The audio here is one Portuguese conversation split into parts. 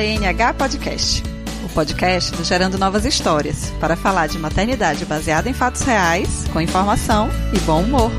GNH Podcast, o podcast do Gerando Novas Histórias, para falar de maternidade baseada em fatos reais, com informação e bom humor.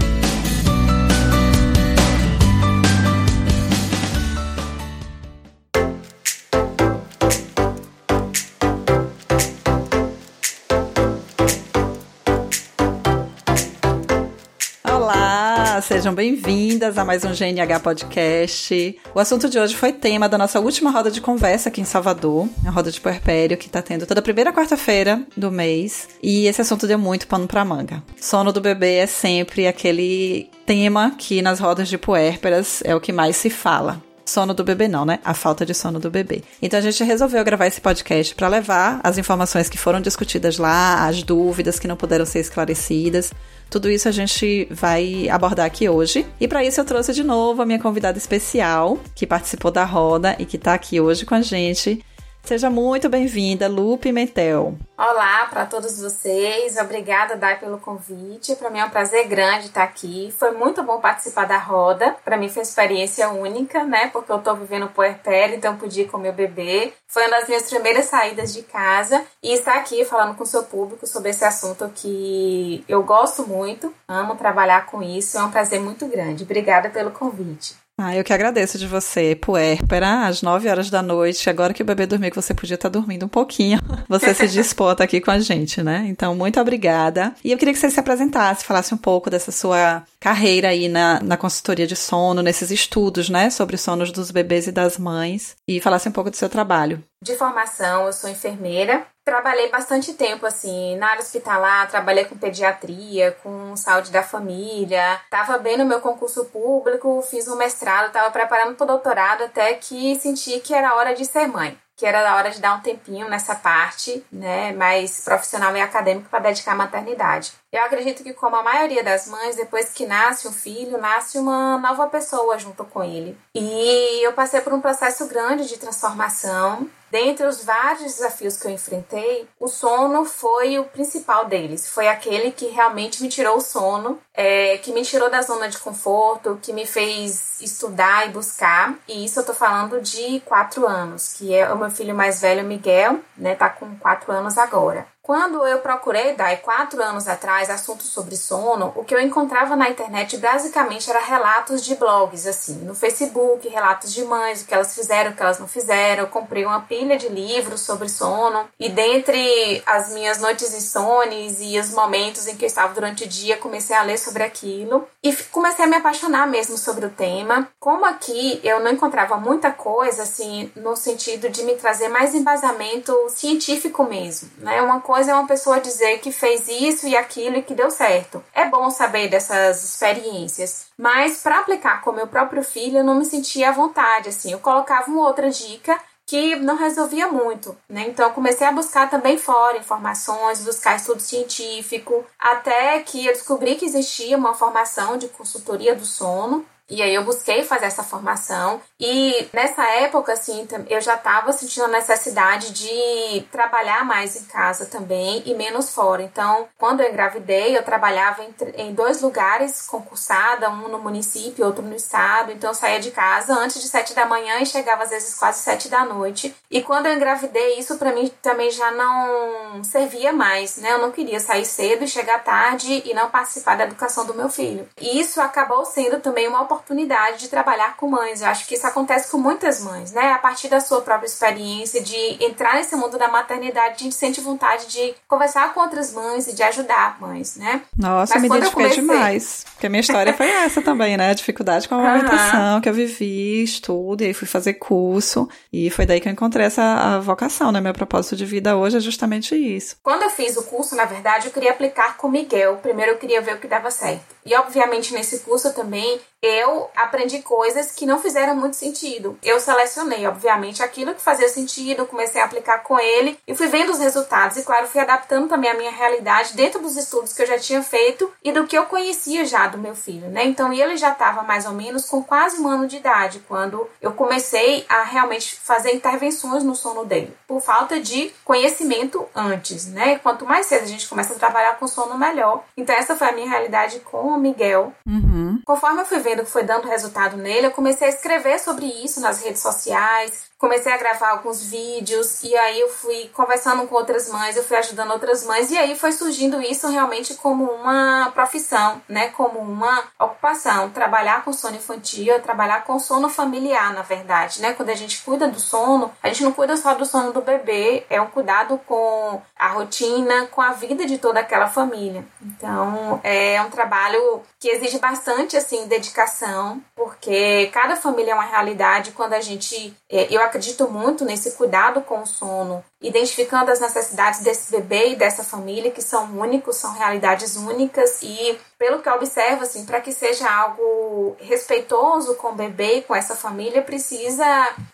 Sejam bem-vindas a mais um GNH Podcast. O assunto de hoje foi tema da nossa última roda de conversa aqui em Salvador, a roda de puerpério que tá tendo toda primeira quarta-feira do mês, e esse assunto deu muito pano pra manga. Sono do bebê é sempre aquele tema que nas rodas de puérperas é o que mais se fala sono do bebê não, né? A falta de sono do bebê. Então a gente resolveu gravar esse podcast para levar as informações que foram discutidas lá, as dúvidas que não puderam ser esclarecidas, tudo isso a gente vai abordar aqui hoje. E para isso eu trouxe de novo a minha convidada especial, que participou da roda e que está aqui hoje com a gente, Seja muito bem-vinda, Lu Pimentel. Olá para todos vocês, obrigada, Dai, pelo convite. Para mim é um prazer grande estar aqui. Foi muito bom participar da roda. Para mim foi uma experiência única, né? Porque eu estou vivendo puerpério, então pude ir com meu bebê. Foi uma das minhas primeiras saídas de casa e estar aqui falando com o seu público sobre esse assunto que eu gosto muito, amo trabalhar com isso. É um prazer muito grande. Obrigada pelo convite. Ah, eu que agradeço de você, puérpera, às 9 horas da noite, agora que o bebê dormiu, que você podia estar dormindo um pouquinho, você se dispôs a aqui com a gente, né? Então, muito obrigada. E eu queria que você se apresentasse, falasse um pouco dessa sua carreira aí na, na consultoria de sono, nesses estudos, né, sobre sonos dos bebês e das mães, e falasse um pouco do seu trabalho. De formação, eu sou enfermeira, trabalhei bastante tempo assim na área hospitalar, trabalhei com pediatria, com saúde da família, estava bem no meu concurso público, fiz um mestrado, estava preparando para o doutorado até que senti que era hora de ser mãe que era hora de dar um tempinho nessa parte, né, mais profissional e acadêmico para dedicar à maternidade. Eu acredito que, como a maioria das mães, depois que nasce um filho, nasce uma nova pessoa junto com ele. E eu passei por um processo grande de transformação. Dentre os vários desafios que eu enfrentei, o sono foi o principal deles. Foi aquele que realmente me tirou o sono, é, que me tirou da zona de conforto, que me fez estudar e buscar. E isso eu tô falando de quatro anos, que é o meu filho mais velho, Miguel, né? Tá com quatro anos agora. Quando eu procurei, Dai, quatro anos atrás, assuntos sobre sono, o que eu encontrava na internet basicamente era relatos de blogs, assim, no Facebook, relatos de mães, o que elas fizeram, o que elas não fizeram. Eu comprei uma pilha de livros sobre sono e dentre as minhas noites insones e os momentos em que eu estava durante o dia, comecei a ler sobre aquilo e comecei a me apaixonar mesmo sobre o tema. Como aqui eu não encontrava muita coisa, assim, no sentido de me trazer mais embasamento científico mesmo, né? Uma coisa é uma pessoa dizer que fez isso e aquilo e que deu certo. É bom saber dessas experiências, mas para aplicar com meu próprio filho eu não me sentia à vontade, assim. Eu colocava uma outra dica que não resolvia muito, né? Então comecei a buscar também fora informações, buscar estudo científico, até que eu descobri que existia uma formação de consultoria do sono e aí eu busquei fazer essa formação e nessa época assim, eu já estava sentindo a necessidade de trabalhar mais em casa também e menos fora. Então, quando eu engravidei, eu trabalhava em, dois lugares concursada, um no município, outro no estado. Então, eu saía de casa antes de sete da manhã e chegava às vezes quase sete da noite. E quando eu engravidei, isso para mim também já não servia mais, né? Eu não queria sair cedo e chegar tarde e não participar da educação do meu filho. E isso acabou sendo também uma oportunidade de trabalhar com mães. Eu acho que isso acontece com muitas mães, né? A partir da sua própria experiência, de entrar nesse mundo da maternidade, a gente sente vontade de conversar com outras mães e de ajudar mães, né? Nossa, Mas me identifiquei comecei... demais. Porque a minha história foi essa também, né? Dificuldade com a amamentação uhum. que eu vivi, estudo, e aí fui fazer curso. E foi daí que eu encontrei essa vocação, né? Meu propósito de vida hoje é justamente isso. Quando eu fiz o curso, na verdade, eu queria aplicar com o Miguel. Primeiro eu queria ver o que dava certo. E obviamente nesse curso também eu aprendi coisas que não fizeram muito sentido. Eu selecionei, obviamente, aquilo que fazia sentido, comecei a aplicar com ele e fui vendo os resultados. E, claro, fui adaptando também a minha realidade dentro dos estudos que eu já tinha feito e do que eu conhecia já do meu filho, né? Então, ele já estava mais ou menos com quase um ano de idade quando eu comecei a realmente fazer intervenções no sono dele, por falta de conhecimento antes, né? Quanto mais cedo a gente começa a trabalhar com sono, melhor. Então, essa foi a minha realidade com o Miguel. Uhum. Conforme eu fui vendo que foi dando resultado nele, eu comecei a escrever sobre isso nas redes sociais, comecei a gravar alguns vídeos e aí eu fui conversando com outras mães, eu fui ajudando outras mães e aí foi surgindo isso realmente como uma profissão, né, como uma ocupação, trabalhar com sono infantil, trabalhar com sono familiar, na verdade, né? Quando a gente cuida do sono, a gente não cuida só do sono do bebê, é um cuidado com a rotina, com a vida de toda aquela família. Então, é um trabalho que exige bastante assim dedicação, porque cada família é uma realidade. Quando a gente, é, eu acredito muito nesse cuidado com o sono, identificando as necessidades desse bebê e dessa família que são únicos, são realidades únicas e pelo que eu observo, assim, para que seja algo respeitoso com o bebê e com essa família, precisa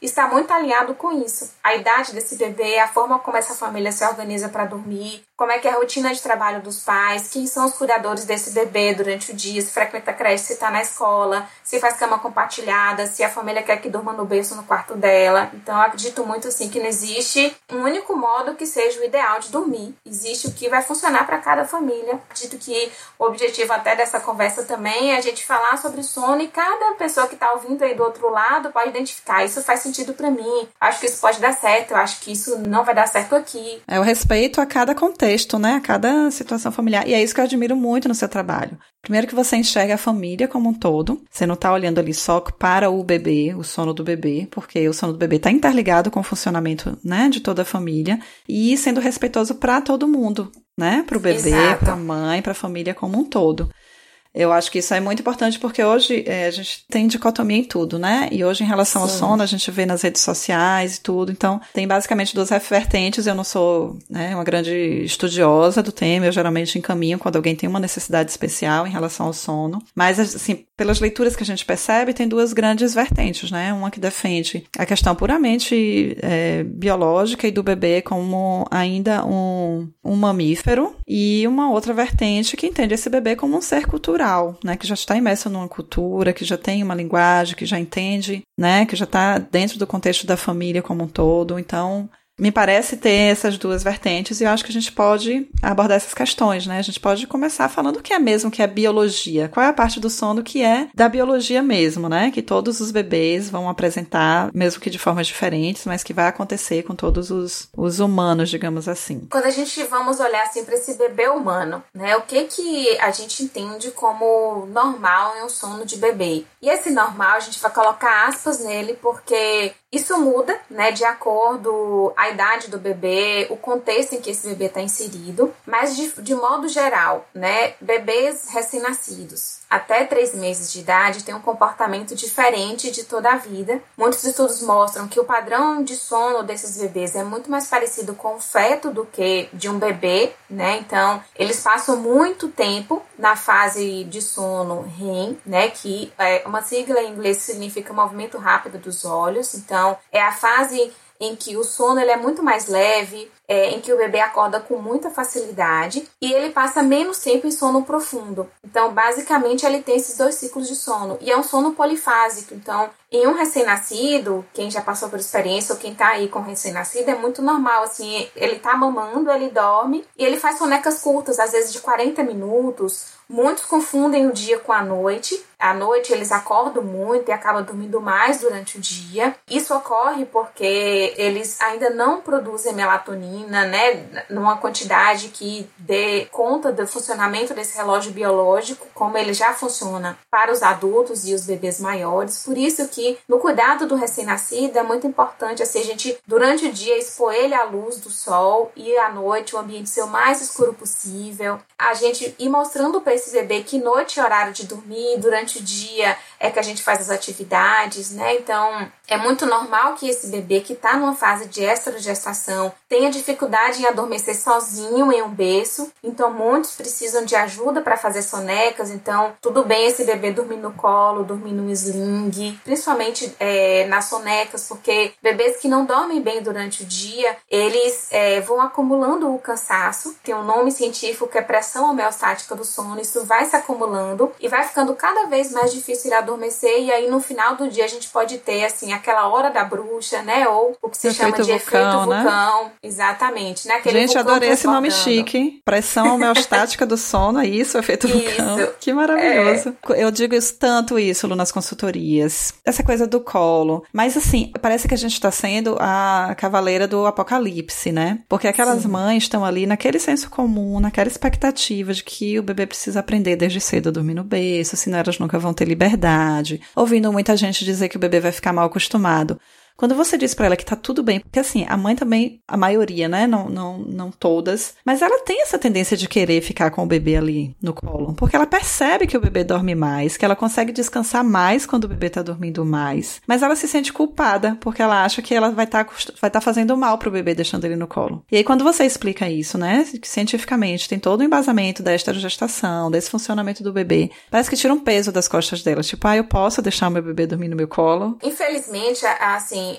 estar muito alinhado com isso. A idade desse bebê, a forma como essa família se organiza para dormir, como é que é a rotina de trabalho dos pais, quem são os cuidadores desse bebê durante o dia, se frequenta creche, se está na escola, se faz cama compartilhada, se a família quer que durma no berço no quarto dela. Então, eu acredito muito, assim, que não existe um único modo que seja o ideal de dormir. Existe o que vai funcionar para cada família. Acredito que o objetivo até dessa conversa também é a gente falar sobre sono e cada pessoa que está ouvindo aí do outro lado pode identificar. Isso faz sentido para mim. Acho que isso pode dar certo. Eu acho que isso não vai dar certo aqui. É o respeito a cada contexto, né? A cada situação familiar. E é isso que eu admiro muito no seu trabalho. Primeiro que você enxerga a família como um todo. Você não está olhando ali só para o bebê, o sono do bebê, porque o sono do bebê está interligado com o funcionamento, né, de toda a família e sendo respeitoso para todo mundo né? Para o bebê, para a mãe, para a família como um todo. Eu acho que isso é muito importante porque hoje é, a gente tem dicotomia em tudo, né? E hoje, em relação Sim. ao sono, a gente vê nas redes sociais e tudo. Então, tem basicamente duas vertentes. Eu não sou né, uma grande estudiosa do tema, eu geralmente encaminho quando alguém tem uma necessidade especial em relação ao sono. Mas, assim, pelas leituras que a gente percebe, tem duas grandes vertentes, né? Uma que defende a questão puramente é, biológica e do bebê como ainda um, um mamífero, e uma outra vertente que entende esse bebê como um ser cultural, né? Que já está imerso numa cultura, que já tem uma linguagem, que já entende, né? Que já está dentro do contexto da família como um todo. Então, me parece ter essas duas vertentes e eu acho que a gente pode abordar essas questões, né? A gente pode começar falando o que é mesmo que é biologia. Qual é a parte do sono que é da biologia mesmo, né? Que todos os bebês vão apresentar, mesmo que de formas diferentes, mas que vai acontecer com todos os, os humanos, digamos assim. Quando a gente vamos olhar assim para esse bebê humano, né? O que que a gente entende como normal em um sono de bebê? E esse normal a gente vai colocar aspas nele porque isso muda, né, de acordo a idade do bebê, o contexto em que esse bebê está inserido, mas de, de modo geral, né, bebês recém-nascidos até três meses de idade têm um comportamento diferente de toda a vida. Muitos estudos mostram que o padrão de sono desses bebês é muito mais parecido com o feto do que de um bebê, né? Então, eles passam muito tempo na fase de sono REM, né? Que é uma sigla em inglês significa movimento rápido dos olhos. Então, é a fase em que o sono ele é muito mais leve, é, em que o bebê acorda com muita facilidade e ele passa menos tempo em sono profundo. Então, basicamente, ele tem esses dois ciclos de sono e é um sono polifásico. Então, em um recém-nascido, quem já passou por experiência ou quem tá aí com recém-nascido, é muito normal, assim, ele tá mamando, ele dorme e ele faz sonecas curtas, às vezes de 40 minutos. Muitos confundem o dia com a noite. À noite eles acordam muito e acabam dormindo mais durante o dia. Isso ocorre porque eles ainda não produzem melatonina, né, numa quantidade que dê conta do funcionamento desse relógio biológico, como ele já funciona para os adultos e os bebês maiores. Por isso que que no cuidado do recém-nascido é muito importante assim, a gente, durante o dia, expor ele à luz do sol e à noite o ambiente ser o mais escuro possível. A gente ir mostrando para esse bebê que noite é horário de dormir, durante o dia é que a gente faz as atividades, né? Então, é muito normal que esse bebê que está numa fase de estrogestação tenha dificuldade em adormecer sozinho em um berço. Então, muitos precisam de ajuda para fazer sonecas. Então, tudo bem esse bebê dormir no colo, dormir no sling, principalmente é, nas sonecas, porque bebês que não dormem bem durante o dia, eles é, vão acumulando o cansaço. Tem um nome científico que é pressão homeostática do sono. Isso vai se acumulando e vai ficando cada vez mais difícil ir adormecer e aí no final do dia a gente pode ter assim aquela hora da bruxa, né? Ou o que se efeito chama de vulcão, efeito né? vulcão, exatamente, né? Aquele Gente, adorei esse nome chique. Pressão homeostática do sono, é isso, efeito Isso. vulcão. Que maravilhoso. Eu digo isso tanto isso, Lu, nas consultorias. Essa coisa do colo. Mas assim, parece que a gente tá sendo a cavaleira do apocalipse, né? Porque aquelas mães estão ali naquele senso comum, naquela expectativa de que o bebê precisa aprender desde cedo a dormir no berço, senão elas nunca vão ter liberdade. Ouvindo muita gente dizer que o bebê vai ficar mal acostumado. Quando você diz pra ela que tá tudo bem, porque assim, a mãe também, a maioria, né, não, não, não todas, mas ela tem essa tendência de querer ficar com o bebê ali no colo, porque ela percebe que o bebê dorme mais, que ela consegue descansar mais quando o bebê tá dormindo mais, mas ela se sente culpada, porque ela acha que ela vai estar vai tá fazendo mal pro bebê deixando ele no colo. E aí quando você explica isso, né, cientificamente tem todo o embasamento da esterogestação, desse funcionamento do bebê, parece que tira um peso das costas dela, tipo, ah, eu posso deixar o meu bebê dormir no meu colo, Infelizmente, a-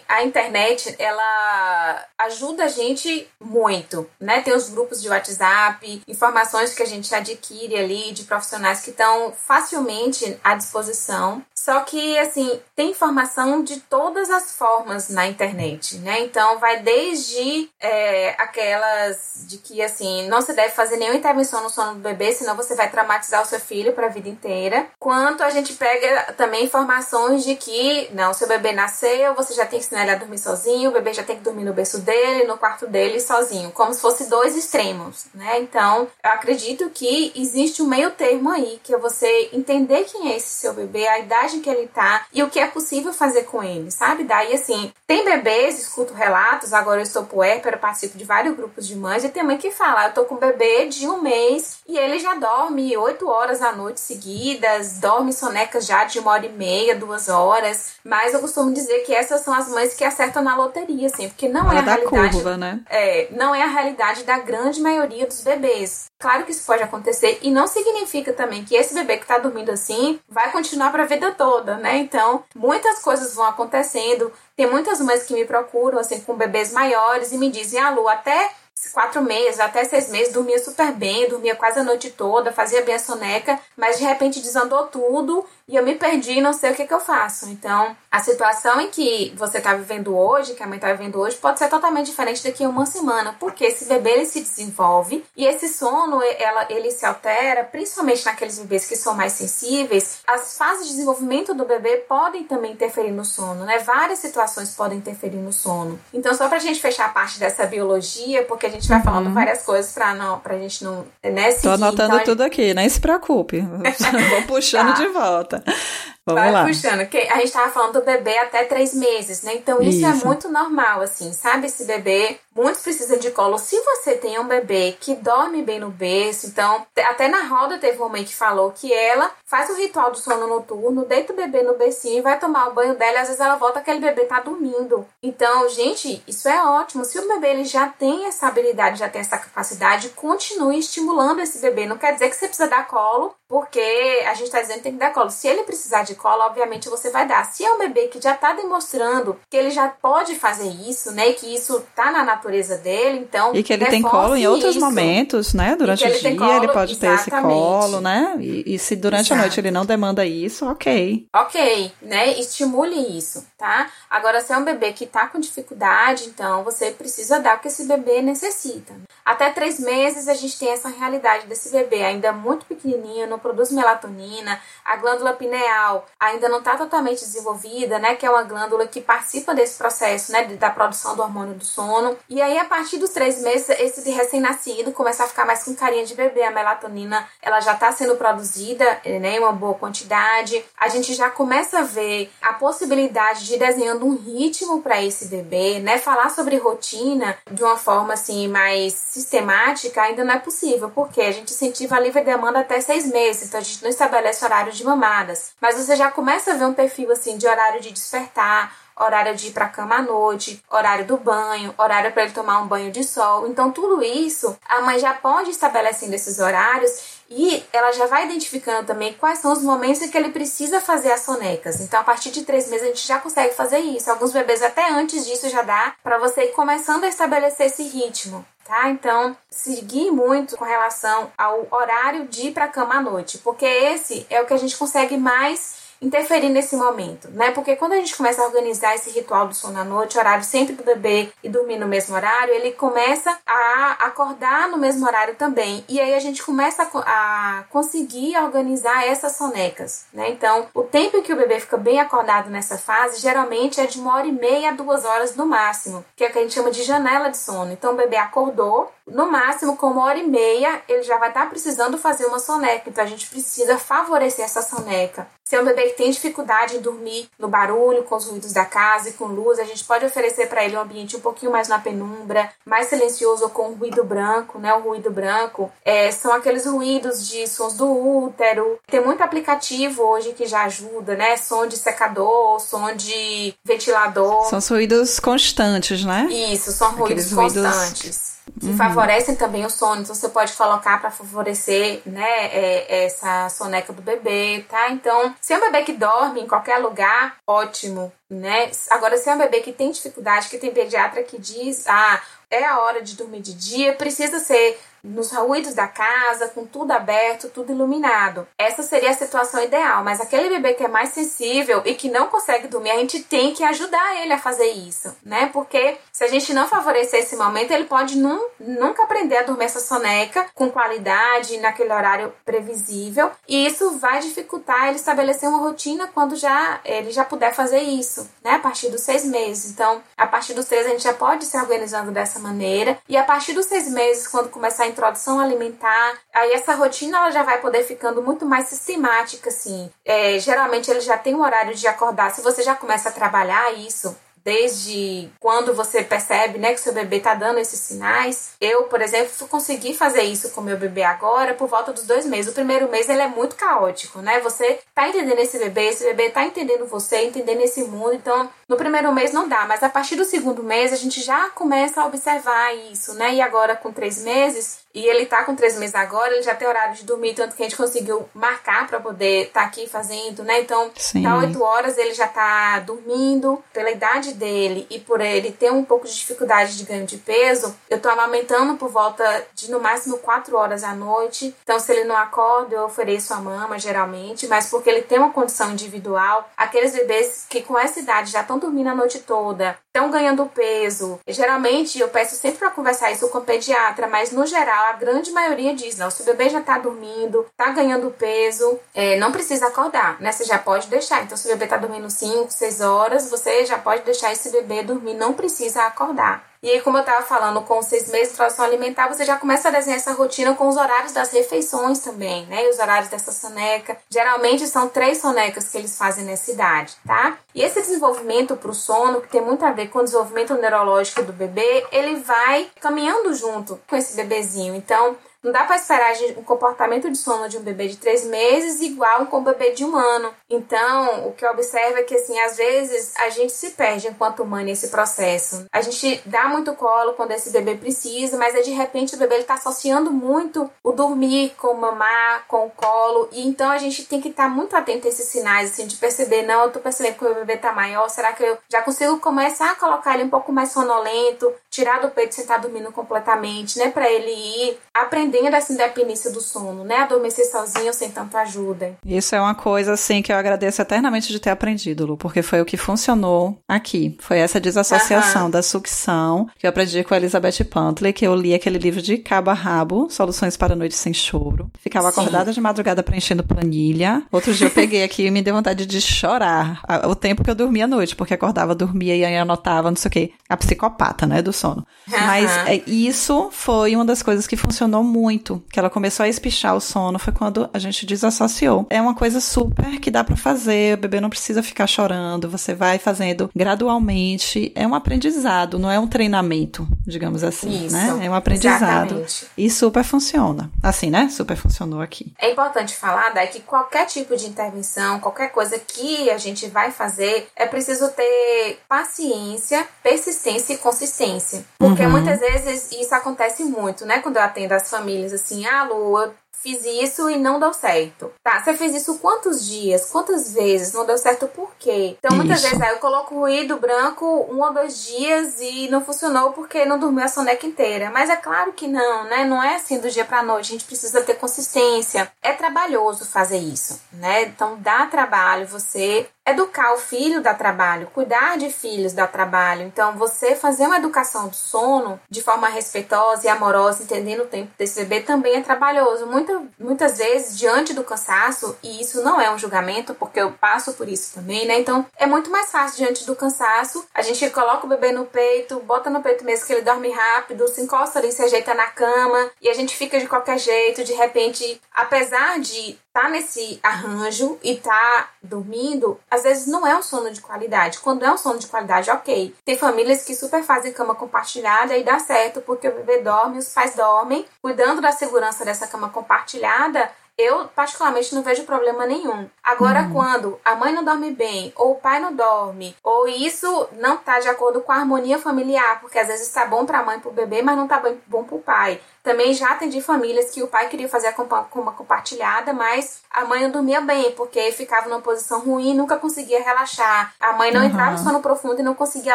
a internet, ela ajuda a gente muito, né? Tem os grupos de WhatsApp, informações que a gente adquire ali de profissionais que estão facilmente à disposição. Só que, assim, tem informação de todas as formas na internet, né? Então, vai desde é, aquelas de que, assim, não se deve fazer nenhuma intervenção no sono do bebê, senão você vai traumatizar o seu filho para a vida inteira. Quanto a gente pega também informações de que, não, seu bebê nasceu, você já tem que ensinar ele a dormir sozinho, o bebê já tem que dormir no berço dele, no quarto dele, sozinho. Como se fosse dois extremos, né? Então, eu acredito que existe um meio termo aí, que é você entender quem é esse seu bebê, a idade que ele tá e o que é possível fazer com ele, sabe? Daí, assim, tem bebês, escuto relatos, agora eu estou puérpera, eu participo de vários grupos de mães, e tem mãe que fala, eu tô com um bebê de um mês e ele já dorme oito horas à noite seguidas, dorme sonecas já de uma hora e meia, duas horas, mas eu costumo dizer que essas são as mães que acertam na loteria, assim, porque não é a da realidade curva, né? é, não é a realidade da grande maioria dos bebês. Claro que isso pode acontecer e não significa também que esse bebê que tá dormindo assim vai continuar para a vida toda, né? Então, muitas coisas vão acontecendo. Tem muitas mães que me procuram assim com bebês maiores e me dizem: "Ah, Lu, até quatro meses, até seis meses, dormia super bem, dormia quase a noite toda, fazia bem a soneca, mas de repente desandou tudo e eu me perdi e não sei o que, que eu faço. Então, a situação em que você está vivendo hoje, que a mãe está vivendo hoje, pode ser totalmente diferente daqui a uma semana, porque esse bebê ele se desenvolve e esse sono ela, ele se altera, principalmente naqueles bebês que são mais sensíveis. As fases de desenvolvimento do bebê podem também interferir no sono, né? Várias situações podem interferir no sono. Então, só pra gente fechar a parte dessa biologia, porque a gente vai falando várias coisas pra, não, pra gente não. Né, seguir. Tô anotando Então, tudo aqui, nem se preocupe. Vou puxando Tá. de volta. Grüße. Vamos Vai lá. puxando, que a gente tava falando do bebê até três meses, né? Então isso, é Isso. muito normal, assim, sabe? Esse bebê, muitos precisam de colo. Se você tem um bebê que dorme bem no berço, então, até na roda teve uma mãe que falou que ela faz o ritual do sono noturno, deita o bebê no bercinho, vai tomar o banho dela e às vezes ela volta aquele bebê tá dormindo. Então, gente, isso é ótimo. Se o bebê ele já tem essa habilidade, já tem essa capacidade, continue estimulando esse bebê. Não quer dizer que você precisa dar colo, porque a gente tá dizendo que tem que dar colo. Se ele precisar de colo, obviamente você vai dar. Se é um bebê que já tá demonstrando que ele já pode fazer isso, né, que isso tá na natureza dele, então E que ele tem colo em outros isso. momentos, né? Durante o ele dia ele colo, pode ter esse exatamente. colo, né? E, e se durante a Exato. noite ele não demanda isso, ok. Ok, né? Estimule isso, tá? Agora, se é um bebê que tá com dificuldade, então você precisa dar o que esse bebê necessita. Até três meses a gente tem essa realidade desse bebê ainda muito pequenininho, não produz melatonina, a glândula pineal ainda não está totalmente desenvolvida, né? Que é uma glândula que participa desse processo, né? Da produção do hormônio do sono. E aí, a partir dos três meses, esse recém-nascido começa a ficar mais com carinha de bebê. A melatonina, ela já está sendo produzida, né? Em uma boa quantidade. A gente já começa a ver a possibilidade de ir desenhando um ritmo para esse bebê, né? Falar sobre rotina de uma forma, assim, mais sistemática ainda não é possível, porque a gente incentiva a livre demanda até seis meses, então a gente não estabelece horário de mamadas. Mas você já começa a ver um perfil, assim, de horário de despertar, horário de ir para cama à noite, horário do banho, horário para ele tomar um banho de sol. Então tudo isso a mãe já pode estabelecendo esses horários e ela já vai identificando também quais são os momentos em que ele precisa fazer as sonecas. Então a partir de três meses a gente já consegue fazer isso. Alguns bebês até antes disso já dá para você ir começando a estabelecer esse ritmo. Tá? Então, seguir muito com relação ao horário de ir para cama à noite, porque esse é o que a gente consegue mais interferir nesse momento, né? Porque quando a gente começa a organizar esse ritual do sono à noite, horário sempre do bebê e dormir no mesmo horário, ele começa a acordar no mesmo horário também. E aí a gente começa a, conseguir organizar essas sonecas, né? Então, o tempo em que o bebê fica bem acordado nessa fase, geralmente é de uma hora e meia a duas horas no máximo, que é o que a gente chama de janela de sono. Então, o bebê acordou, no máximo, com uma hora e meia, ele já vai estar precisando fazer uma soneca. Então, a gente precisa favorecer essa soneca. Se é um bebê que tem dificuldade em dormir no barulho, com os ruídos da casa e com luz, a gente pode oferecer para ele um ambiente um pouquinho mais na penumbra, mais silencioso com ruído branco, né? O ruído branco é, são aqueles ruídos de sons do útero. Tem muito aplicativo hoje que já ajuda, né? Som de secador, som de ventilador. São ruídos constantes, né? Isso, são ruídos Aqueles constantes. Que uhum. favorecem também o sono. Então você pode colocar para favorecer, né, é, essa soneca do bebê, tá? Então, se é um bebê que dorme em qualquer lugar, ótimo, né? Agora, se é um bebê que tem dificuldade, que tem pediatra que diz, ah, é a hora de dormir de dia, precisa ser nos ruídos da casa, com tudo aberto, tudo iluminado. Essa seria a situação ideal, mas aquele bebê que é mais sensível e que não consegue dormir, a gente tem que ajudar ele a fazer isso, né? Porque se a gente não favorecer esse momento, ele pode nunca aprender a dormir essa soneca com qualidade, naquele horário previsível, e isso vai dificultar ele estabelecer uma rotina quando já ele já puder fazer isso, né? A partir dos seis meses. Então, a partir dos três a gente já pode se organizando dessa maneira, e a partir dos seis meses, quando começar a introdução alimentar, aí essa rotina ela já vai poder ficando muito mais sistemática, assim. É, geralmente ele já tem um horário de acordar. Se você já começa a trabalhar isso, desde quando você percebe, né, que seu bebê tá dando esses sinais. Eu, por exemplo, consegui fazer isso com meu bebê agora por volta dos dois meses. O primeiro mês ele é muito caótico, né? Você tá entendendo esse bebê, esse bebê tá entendendo você, entendendo esse mundo. Então, no primeiro mês não dá, mas a partir do segundo mês a gente já começa a observar isso, né? E agora com três meses e ele tá com três meses agora, ele já tem horário de dormir, tanto que a gente conseguiu marcar para poder estar tá aqui fazendo, né? Então, Sim. tá oito horas, ele já tá dormindo. Pela idade dele e por ele ter um pouco de dificuldade de ganho de peso, eu tô amamentando por volta de no máximo quatro horas à noite. Então, se ele não acorda, eu ofereço a mama, geralmente, mas porque ele tem uma condição individual, aqueles bebês que com essa idade já estão dormindo a noite toda, estão ganhando peso. Geralmente, eu peço sempre para conversar isso com o pediatra, mas no geral, a grande maioria diz: não, se o bebê já tá dormindo, tá ganhando peso, é, não precisa acordar, né? Você já pode deixar. Então, se o bebê tá dormindo 5, 6 horas, você já pode deixar esse bebê dormir, não precisa acordar. E aí, como eu estava falando, com seis meses de introdução alimentar, você já começa a desenhar essa rotina com os horários das refeições também, né? E os horários dessa soneca. Geralmente são três sonecas que eles fazem nessa idade, tá? E esse desenvolvimento para o sono, que tem muito a ver com o desenvolvimento neurológico do bebê, ele vai caminhando junto com esse bebezinho. Então, não dá para esperar um comportamento de sono de um bebê de três meses igual com um bebê de um ano. Então, o que eu observo é que, assim, às vezes a gente se perde enquanto mãe nesse processo. A gente dá muito colo quando esse bebê precisa, mas aí, de repente o bebê está associando muito o dormir com o mamar, com o colo. E então a gente tem que estar tá muito atento a esses sinais, assim, de perceber, não, eu tô percebendo que o meu bebê tá maior, será que eu já consigo começar a colocar ele um pouco mais sonolento, tirar do peito e sentar dormindo completamente, né? Para ele ir aprendendo essa independência do sono, né? Adormecer sozinho sem tanta ajuda. Isso é uma coisa, assim, que eu agradeço eternamente de ter aprendido, Lu, porque foi o que funcionou aqui. Foi essa desassociação uhum. da sucção que eu aprendi com a Elizabeth Pantley, que eu li aquele livro de cabo a rabo, Soluções para Noites Sem Choro. Ficava Sim. acordada de madrugada preenchendo planilha. Outro dia eu peguei aqui e me deu vontade de chorar o tempo que eu dormia à noite, porque acordava, dormia e aí anotava, não sei o quê. A psicopata, né, do sono. Uhum. Mas é, isso foi uma das coisas que funcionou muito, que ela começou a espichar o sono, foi quando a gente desassociou. É uma coisa super que dá para fazer, o bebê não precisa ficar chorando, você vai fazendo gradualmente. É um aprendizado, não é um treinamento, digamos assim, isso, né? É um aprendizado. Exatamente. E super funciona. Assim, né? Super funcionou aqui. É importante falar, Dai, que qualquer tipo de intervenção, qualquer coisa que a gente vai fazer, é preciso ter paciência, persistência e consistência. Porque uhum. muitas vezes isso acontece muito, né? Quando eu atendo as famílias assim, ah, Lu, eu fiz isso e não deu certo. Tá, você fez isso quantos dias? Quantas vezes? Não deu certo por quê? Então, muitas isso. vezes aí eu coloco ruído branco um ou dois dias e não funcionou porque não dormiu a soneca inteira. Mas é claro que não, né? Não é assim do dia pra noite. A gente precisa ter consistência. É trabalhoso fazer isso, né? Então, dá trabalho você Educar o filho dá trabalho, cuidar de filhos dá trabalho. Então, você fazer uma educação do sono de forma respeitosa e amorosa, entendendo o tempo desse bebê, também é trabalhoso. Muita, muitas vezes, diante do cansaço, e isso não é um julgamento, porque eu passo por isso também, né? Então, é muito mais fácil diante do cansaço. A gente coloca o bebê no peito, bota no peito mesmo que ele dorme rápido, se encosta ali, se ajeita na cama, e a gente fica de qualquer jeito. De repente, apesar de tá nesse arranjo e tá dormindo, às vezes não é um sono de qualidade. Quando é um sono de qualidade, ok. Tem famílias que super fazem cama compartilhada e dá certo, porque o bebê dorme, os pais dormem, cuidando da segurança dessa cama compartilhada, eu, particularmente, não vejo problema nenhum. Agora, uhum. quando a mãe não dorme bem, ou o pai não dorme, ou isso não tá de acordo com a harmonia familiar, porque às vezes tá bom pra mãe e pro bebê, mas não tá bom pro pai. Também já atendi famílias que o pai queria fazer a uma compartilhada, mas a mãe não dormia bem, porque ficava numa posição ruim e nunca conseguia relaxar. A mãe não uhum. entrava no sono profundo e não conseguia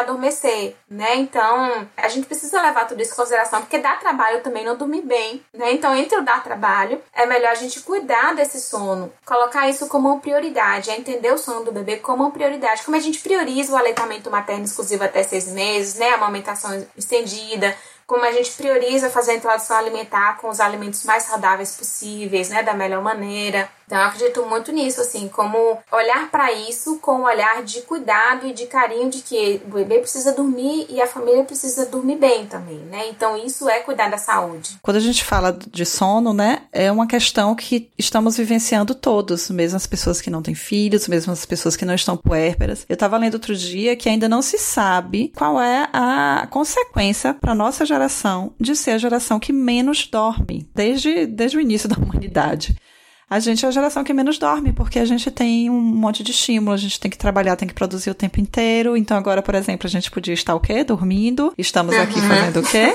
adormecer, né? Então, a gente precisa levar tudo isso em consideração, porque dá trabalho também não dormir bem, né? Então, entre o dar trabalho, é melhor a gente cuidar desse sono, colocar isso como uma prioridade, é entender o sono do bebê como uma prioridade, como a gente prioriza o aleitamento materno exclusivo até seis meses, né? A amamentação estendida, como a gente prioriza fazer a introdução alimentar com os alimentos mais saudáveis possíveis, né, da melhor maneira. Então, eu acredito muito nisso, assim, como olhar para isso com um olhar de cuidado e de carinho de que o bebê precisa dormir e a família precisa dormir bem também, né? Então, isso é cuidar da saúde. Quando a gente fala de sono, né, é uma questão que estamos vivenciando todos, mesmo as pessoas que não têm filhos, mesmo as pessoas que não estão puérperas. Eu estava lendo outro dia que ainda não se sabe qual é a consequência para nossa geração de ser a geração que menos dorme desde, desde o início da humanidade a gente é a geração que menos dorme, porque a gente tem um monte de estímulo, a gente tem que trabalhar, tem que produzir o tempo inteiro. Então agora, por exemplo, a gente podia estar o quê? Dormindo. Estamos aqui uhum. fazendo o quê?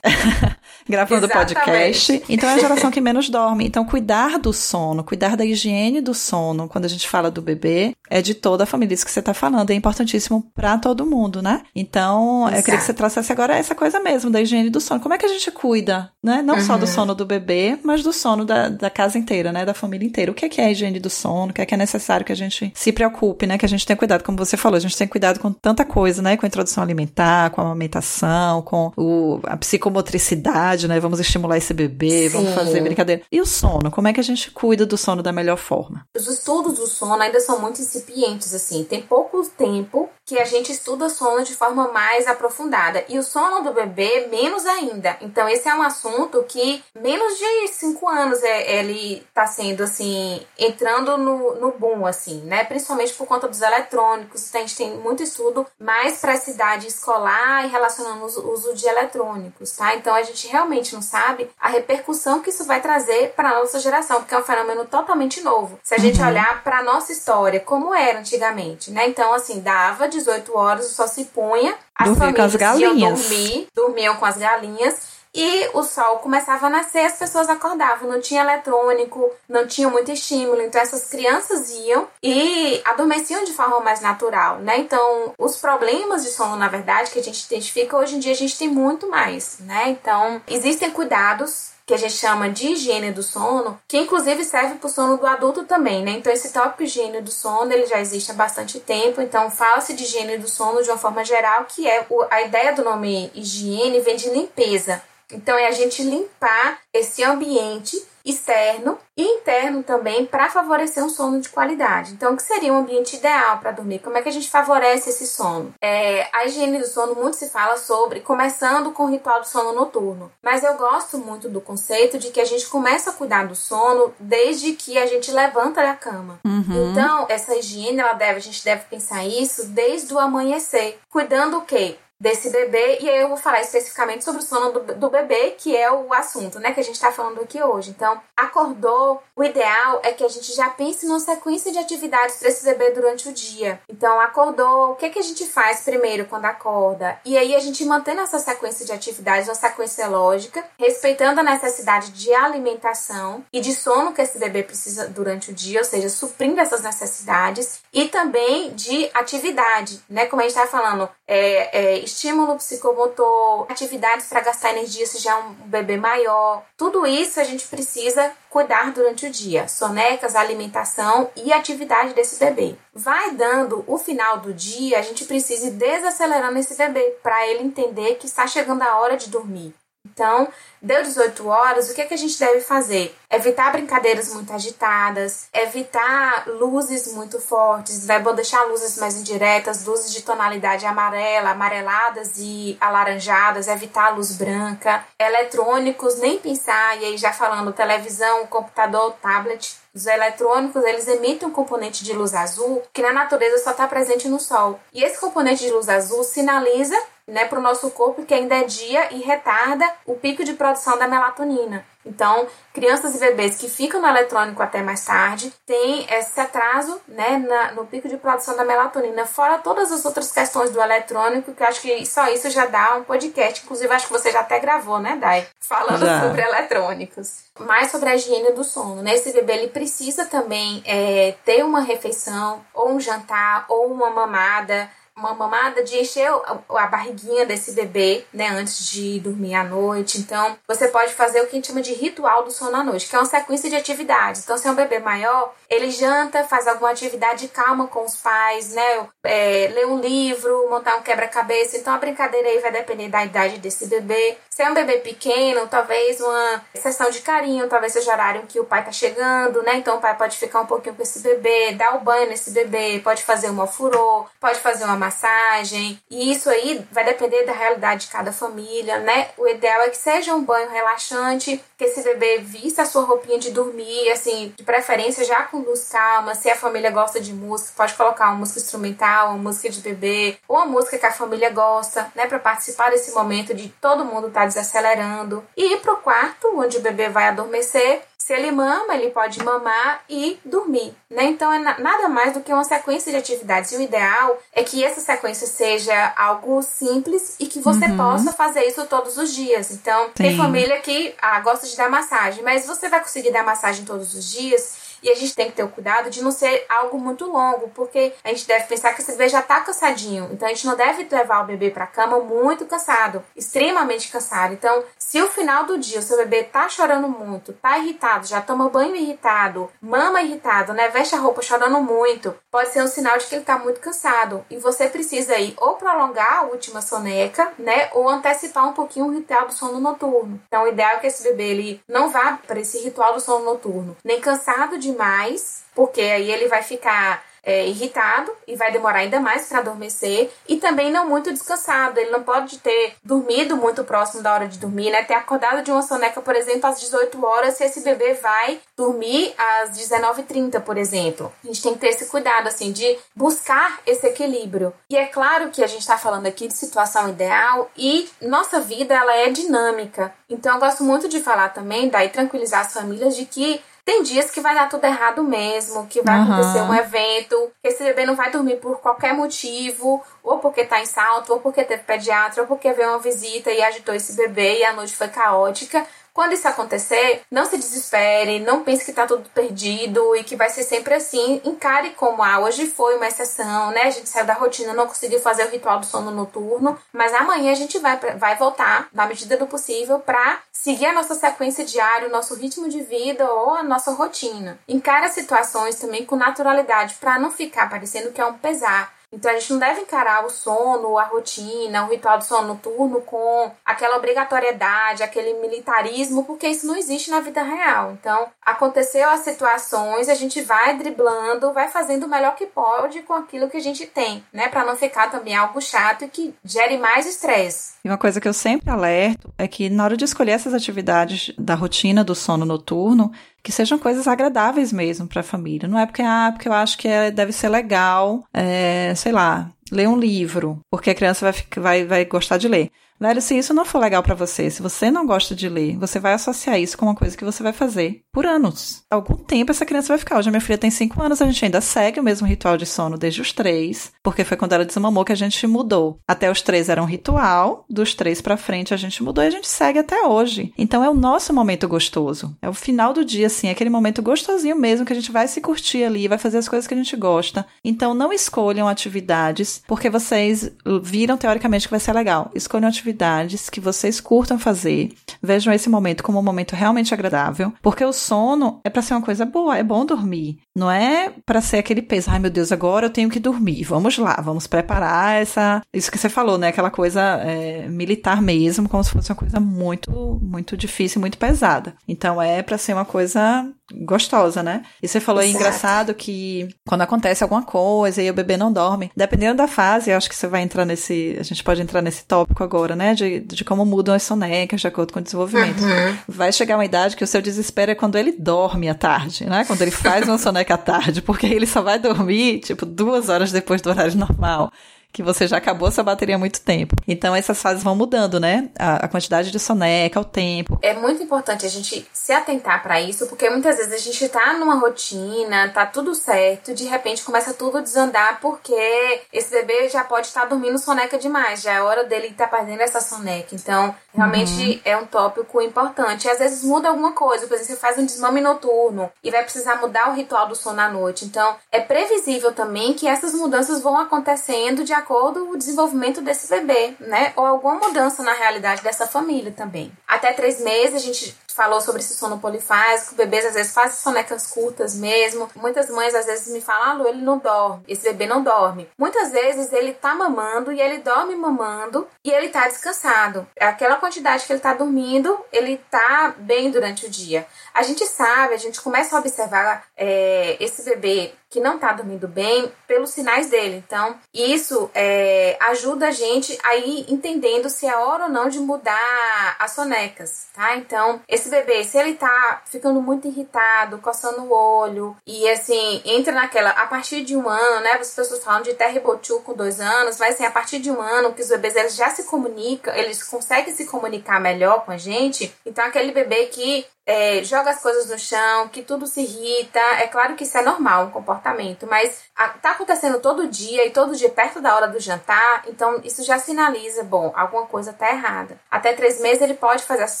gravando Exatamente. podcast. Então é a geração que menos dorme. Então, cuidar do sono, cuidar da higiene do sono, quando a gente fala do bebê, é de toda a família. Isso que você está falando é importantíssimo para todo mundo, né? Então, Exato. eu queria que você trouxesse agora essa coisa mesmo, da higiene do sono. Como é que a gente cuida, né? Não uhum. só do uhum. sono do bebê, mas do sono da, da casa inteira, né? Da família inteira. O que é, que é a higiene do sono? O que é que é necessário que a gente se preocupe, né? Que a gente tenha cuidado, como você falou, a gente tem cuidado com tanta coisa, né? Com a introdução alimentar, com a amamentação, com o, a psicomotricidade, né? Vamos estimular esse bebê, Sim. vamos fazer brincadeira. E o sono? Como é que a gente cuida do sono da melhor forma? Os estudos do sono ainda são muito incipientes, assim. Tem pouco tempo que a gente estuda sono de forma mais aprofundada. E o sono do bebê, menos ainda. Então, esse é um assunto que menos de cinco anos é, ele tá sendo, assim, entrando no, no boom, assim, né? Principalmente por conta dos eletrônicos. Então, a gente tem muito estudo mais para essa idade escolar e relacionando o uso de eletrônicos, tá? Então, a gente realmente não sabe a repercussão que isso vai trazer para a nossa geração, porque é um fenômeno totalmente novo. Se a gente uhum. olhar para nossa história, como era antigamente, né? Então, assim, dava 18 horas, só se punha, as Dormia famílias iam dormir, dormiam com as galinhas e o sol começava a nascer, as pessoas acordavam, não tinha eletrônico, não tinha muito estímulo, então essas crianças iam e adormeciam de forma mais natural, né? Então, os problemas de sono, na verdade, que a gente identifica hoje em dia, a gente tem muito mais, né? Então, existem cuidados que a gente chama de higiene do sono, que inclusive serve para o sono do adulto também, né? Então esse tópico higiene do sono, ele já existe há bastante tempo, então fala-se de higiene do sono de uma forma geral, que é a ideia do nome higiene vem de limpeza. Então é a gente limpar esse ambiente externo e interno também para favorecer um sono de qualidade. Então, o que seria um ambiente ideal para dormir? Como é que a gente favorece esse sono? É, a higiene do sono muito se fala sobre começando com o ritual do sono noturno, mas eu gosto muito do conceito de que a gente começa a cuidar do sono desde que a gente levanta da cama. Uhum. Então, essa higiene, ela deve, a gente deve pensar isso desde o amanhecer, cuidando o quê? Desse bebê, e aí eu vou falar especificamente sobre o sono do, do bebê, que é o assunto, né, que a gente está falando aqui hoje. Então, acordou, o ideal é que a gente já pense numa sequência de atividades para esse bebê durante o dia. Então, acordou, o que, que a gente faz primeiro quando acorda? E aí a gente mantém essa sequência de atividades, uma sequência lógica, respeitando a necessidade de alimentação e de sono que esse bebê precisa durante o dia, ou seja, suprindo essas necessidades, e também de atividade, né? Como a gente estava falando, é, é, estímulo psicomotor, atividades para gastar energia se já é um bebê maior. Tudo isso a gente precisa cuidar durante o dia. Sonecas, alimentação e atividade desse bebê. Vai dando o final do dia, a gente precisa ir desacelerando esse bebê para ele entender que está chegando a hora de dormir. Então, deu 18 horas, o que, é que a gente deve fazer? Evitar brincadeiras muito agitadas, evitar luzes muito fortes, é bom deixar luzes mais indiretas, luzes de tonalidade amarela, amareladas e alaranjadas, evitar luz branca, eletrônicos, nem pensar, e aí já falando televisão, computador, tablet, os eletrônicos, eles emitem um componente de luz azul que na natureza só está presente no Sol. E esse componente de luz azul sinaliza né, para o nosso corpo que ainda é dia e retarda o pico de produção da melatonina. Então, crianças e bebês que ficam no eletrônico até mais tarde têm esse atraso né, na, no pico de produção da melatonina, fora todas as outras questões do eletrônico, que eu acho que só isso já dá um podcast. Inclusive, acho que você já até gravou, né, Dai? Falando já. sobre eletrônicos. Mais sobre a higiene do sono. Né? Esse bebê ele precisa também é, ter uma refeição, ou um jantar, ou uma mamada uma mamada de encher a barriguinha desse bebê, né, antes de dormir à noite. Então, você pode fazer o que a gente chama de ritual do sono à noite, que é uma sequência de atividades. Então, se é um bebê maior, ele janta, faz alguma atividade calma com os pais, né, é, lê um livro, montar um quebra-cabeça. Então, a brincadeira aí vai depender da idade desse bebê. Se é um bebê pequeno, talvez uma sessão de carinho, talvez seja horário que o pai tá chegando, né? Então, o pai pode ficar um pouquinho com esse bebê, dar o banho nesse bebê, pode fazer uma furô, pode fazer uma massagem. E isso aí vai depender da realidade de cada família, né? O ideal é que seja um banho relaxante, que esse bebê vista a sua roupinha de dormir, assim, de preferência já com luz calma. Se a família gosta de música, pode colocar uma música instrumental, uma música de bebê, ou uma música que a família gosta, né? Para participar desse momento de todo mundo estar tá desacelerando. E ir pro quarto, onde o bebê vai adormecer, se ele mama, ele pode mamar e dormir, né? Então é nada mais do que uma sequência de atividades. E o ideal é que essa sequência seja algo simples e que você uhum. possa fazer isso todos os dias. Então, Sim. tem família que ah, gosta de dar massagem, mas você vai conseguir dar massagem todos os dias e a gente tem que ter o cuidado de não ser algo muito longo, porque a gente deve pensar que esse bebê já tá cansadinho. Então a gente não deve levar o bebê para cama muito cansado, extremamente cansado. Então, se o final do dia o seu bebê tá chorando muito, tá irritado, já toma banho irritado, mama irritado, né, veste a roupa chorando muito, pode ser um sinal de que ele tá muito cansado e você precisa aí ou prolongar a última soneca, né, ou antecipar um pouquinho o ritual do sono noturno. Então, o ideal é que esse bebê ele não vá para esse ritual do sono noturno, nem cansado de demais, porque aí ele vai ficar é, irritado e vai demorar ainda mais para adormecer e também não muito descansado. Ele não pode ter dormido muito próximo da hora de dormir, né? Ter acordado de uma soneca, por exemplo, às 18 horas, se esse bebê vai dormir às 19h30, por exemplo. A gente tem que ter esse cuidado, assim, de buscar esse equilíbrio. E é claro que a gente está falando aqui de situação ideal e nossa vida, ela é dinâmica. Então, eu gosto muito de falar também, daí tranquilizar as famílias de que tem dias que vai dar tudo errado mesmo, que vai uhum. acontecer um evento, que esse bebê não vai dormir por qualquer motivo, ou porque tá em salto, ou porque teve pediatra, ou porque veio uma visita e agitou esse bebê e a noite foi caótica. Quando isso acontecer, não se desespere, não pense que tá tudo perdido e que vai ser sempre assim. Encare como, ah, hoje foi uma exceção, né? A gente saiu da rotina, não conseguiu fazer o ritual do sono noturno, mas amanhã a gente vai, vai voltar, na medida do possível, para seguir a nossa sequência diária, o nosso ritmo de vida ou a nossa rotina. Encare as situações também com naturalidade, para não ficar parecendo que é um pesar então a gente não deve encarar o sono, a rotina, o ritual do sono noturno com aquela obrigatoriedade, aquele militarismo, porque isso não existe na vida real. Então, aconteceu as situações, a gente vai driblando, vai fazendo o melhor que pode com aquilo que a gente tem, né, para não ficar também algo chato e que gere mais estresse. E uma coisa que eu sempre alerto é que na hora de escolher essas atividades da rotina do sono noturno, que sejam coisas agradáveis mesmo para a família. Não é porque, ah, porque eu acho que é, deve ser legal, é, sei lá, ler um livro, porque a criança vai, vai, vai gostar de ler. Velho, se isso não for legal para você, se você não gosta de ler, você vai associar isso com uma coisa que você vai fazer por anos. Algum tempo essa criança vai ficar. Hoje a minha filha tem 5 anos, a gente ainda segue o mesmo ritual de sono desde os 3, porque foi quando ela desmamou que a gente mudou. Até os 3 era um ritual, dos 3 para frente a gente mudou e a gente segue até hoje. Então é o nosso momento gostoso. É o final do dia, assim, aquele momento gostosinho mesmo que a gente vai se curtir ali, vai fazer as coisas que a gente gosta. Então não escolham atividades porque vocês viram teoricamente que vai ser legal. Escolham atividades atividades que vocês curtam fazer. Vejam esse momento como um momento realmente agradável, porque o sono é para ser uma coisa boa, é bom dormir. Não é para ser aquele peso, ai meu Deus, agora eu tenho que dormir. Vamos lá, vamos preparar essa. Isso que você falou, né? Aquela coisa é, militar mesmo, como se fosse uma coisa muito, muito difícil, muito pesada. Então é para ser uma coisa gostosa, né? E você falou aí engraçado que quando acontece alguma coisa e o bebê não dorme, dependendo da fase, eu acho que você vai entrar nesse. A gente pode entrar nesse tópico agora, né? De, de como mudam as sonecas de acordo com o desenvolvimento. Uhum. Vai chegar uma idade que o seu desespero é quando ele dorme à tarde, né? Quando ele faz uma soneca à tarde, porque ele só vai dormir, tipo, duas horas depois do horário normal que você já acabou essa bateria há muito tempo. Então essas fases vão mudando, né? A, a quantidade de soneca, o tempo. É muito importante a gente se atentar para isso, porque muitas vezes a gente tá numa rotina, tá tudo certo, de repente começa tudo a desandar porque esse bebê já pode estar tá dormindo soneca demais, já é hora dele estar tá perdendo essa soneca. Então, realmente uhum. é um tópico importante. E às vezes muda alguma coisa, por exemplo, você faz um desmame noturno e vai precisar mudar o ritual do sono à noite. Então, é previsível também que essas mudanças vão acontecendo de acordo o desenvolvimento desse bebê, né? Ou alguma mudança na realidade dessa família também. Até três meses a gente falou sobre esse sono polifásico, bebês às vezes fazem sonecas curtas mesmo. Muitas mães às vezes me falam, Lu, ele não dorme, esse bebê não dorme. Muitas vezes ele tá mamando e ele dorme mamando e ele tá descansado. Aquela quantidade que ele tá dormindo, ele tá bem durante o dia. A gente sabe, a gente começa a observar é, esse bebê que não está dormindo bem pelos sinais dele. Então, isso é, ajuda a gente a ir entendendo se é hora ou não de mudar as sonecas, tá? Então, esse bebê, se ele tá ficando muito irritado, coçando o olho, e assim, entra naquela, a partir de um ano, né? As pessoas falam de terribotiu com dois anos, mas assim, a partir de um ano que os bebês eles já se comunicam, eles conseguem se comunicar melhor com a gente. Então, aquele bebê que é, joga as coisas no chão, que tudo se irrita. É claro que isso é normal, um comportamento, mas a, tá acontecendo todo dia e todo dia perto da hora do jantar, então isso já sinaliza, bom, alguma coisa tá errada. Até três meses ele pode fazer essas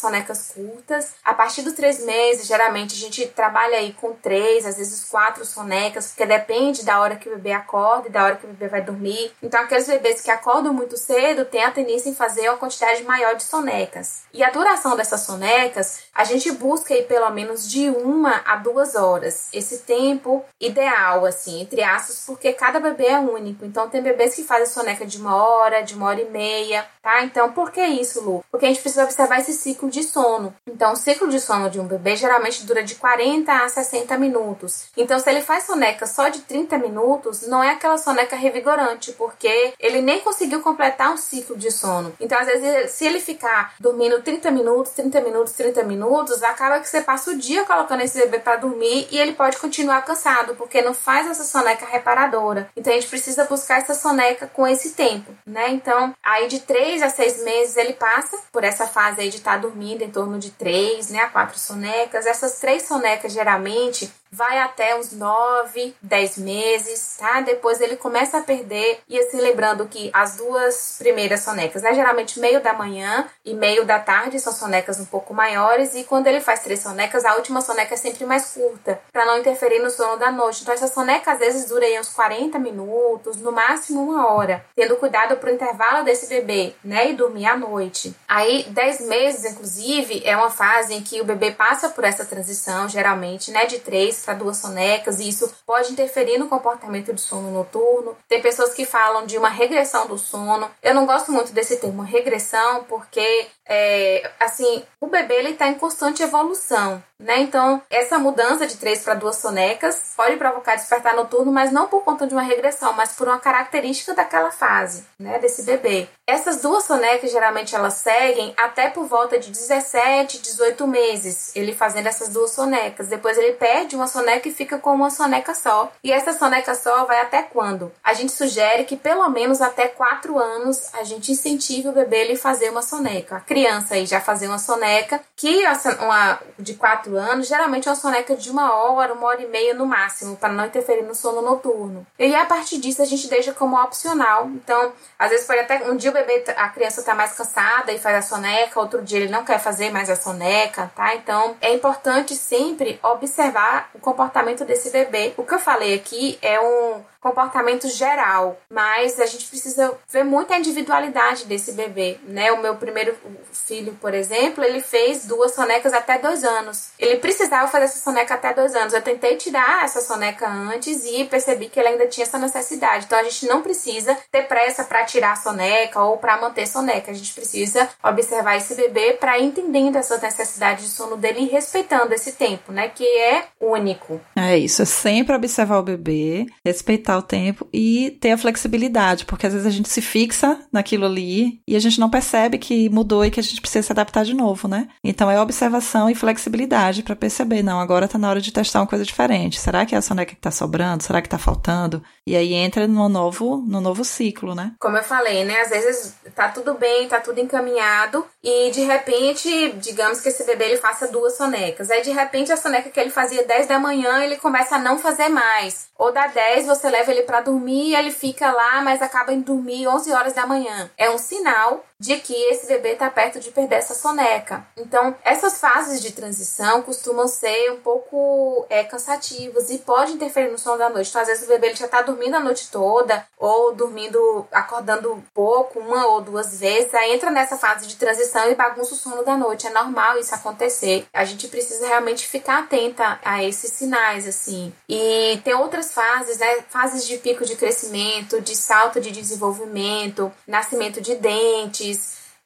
sonecas curtas. A partir dos três meses, geralmente a gente trabalha aí com três, às vezes quatro sonecas, porque depende da hora que o bebê acorda e da hora que o bebê vai dormir. Então aqueles bebês que acordam muito cedo têm a tendência em fazer uma quantidade maior de sonecas. E a duração dessas sonecas, a gente busca aí pelo menos de uma a duas horas. Esse tempo ideal, assim, entre aspas, porque cada bebê é único. Então, tem bebês que fazem soneca de uma hora, de uma hora e meia, tá? Então, por que isso, Lu? Porque a gente precisa observar esse ciclo de sono. Então, o ciclo de sono de um bebê geralmente dura de 40 a 60 minutos. Então, se ele faz soneca só de 30 minutos, não é aquela soneca revigorante, porque ele nem conseguiu completar um ciclo de sono. Então, às vezes, se ele ficar dormindo 30 minutos, 30 minutos, 30 minutos, acaba acaba que você passa o dia colocando esse bebê para dormir e ele pode continuar cansado, porque não faz essa soneca reparadora. Então a gente precisa buscar essa soneca com esse tempo, né? Então, aí de 3 a 6 meses ele passa por essa fase aí de estar tá dormindo em torno de 3, né, a 4 sonecas. Essas três sonecas geralmente vai até os 9, 10 meses, tá? Depois ele começa a perder e assim lembrando que as duas primeiras sonecas, né, geralmente meio da manhã e meio da tarde são sonecas um pouco maiores e quando ele faz três sonecas, a última soneca é sempre mais curta, para não interferir no sono da noite. Então essa soneca às vezes dura aí uns 40 minutos, no máximo uma hora, tendo cuidado pro intervalo desse bebê, né, e dormir à noite. Aí 10 meses, inclusive, é uma fase em que o bebê passa por essa transição, geralmente, né, de 3 para duas sonecas, e isso pode interferir no comportamento de sono noturno. Tem pessoas que falam de uma regressão do sono. Eu não gosto muito desse termo regressão, porque é, assim, o bebê ele está em constante evolução, né? Então, essa mudança de três para duas sonecas pode provocar despertar noturno, mas não por conta de uma regressão, mas por uma característica daquela fase, né, desse bebê. Essas duas sonecas geralmente elas seguem até por volta de 17, 18 meses, ele fazendo essas duas sonecas. Depois ele perde uma soneca e fica com uma soneca só. E essa soneca só vai até quando? A gente sugere que pelo menos até 4 anos a gente incentive o bebê ele fazer uma soneca. Criança já fazer uma soneca, que uma de 4 anos, geralmente é uma soneca de uma hora, uma hora e meia no máximo, para não interferir no sono noturno. E a partir disso a gente deixa como opcional. Então, às vezes pode até um dia o bebê, a criança tá mais cansada e faz a soneca, outro dia ele não quer fazer mais a soneca, tá? Então é importante sempre observar o comportamento desse bebê. O que eu falei aqui é um comportamento geral, mas a gente precisa ver muito a individualidade desse bebê, né? O meu primeiro filho, por exemplo, ele fez duas sonecas até dois anos. Ele precisava fazer essa soneca até dois anos. Eu tentei tirar essa soneca antes e percebi que ele ainda tinha essa necessidade. Então a gente não precisa ter pressa para tirar a soneca ou para manter a soneca. A gente precisa observar esse bebê para entendendo essa necessidade de sono dele e respeitando esse tempo, né? Que é único. É isso, é sempre observar o bebê, respeitar o tempo e ter a flexibilidade, porque às vezes a gente se fixa naquilo ali e a gente não percebe que mudou e que a gente precisa se adaptar de novo, né? Então é observação e flexibilidade para perceber, não, agora tá na hora de testar uma coisa diferente. Será que é a soneca que tá sobrando? Será que tá faltando? E aí entra no novo, no novo ciclo, né? Como eu falei, né? Às vezes tá tudo bem, tá tudo encaminhado e de repente, digamos que esse bebê ele faça duas sonecas. Aí de repente a soneca que ele fazia 10 da manhã, ele começa a não fazer mais. Ou da 10 você leva ele para dormir e ele fica lá, mas acaba em dormir 11 horas da manhã. É um sinal de que esse bebê está perto de perder essa soneca. Então, essas fases de transição costumam ser um pouco é, cansativas e pode interferir no sono da noite. Então, às vezes o bebê ele já está dormindo a noite toda ou dormindo, acordando pouco, uma ou duas vezes. Aí entra nessa fase de transição e bagunça o sono da noite. É normal isso acontecer. A gente precisa realmente ficar atenta a esses sinais, assim. E tem outras fases, né? Fases de pico de crescimento, de salto de desenvolvimento, nascimento de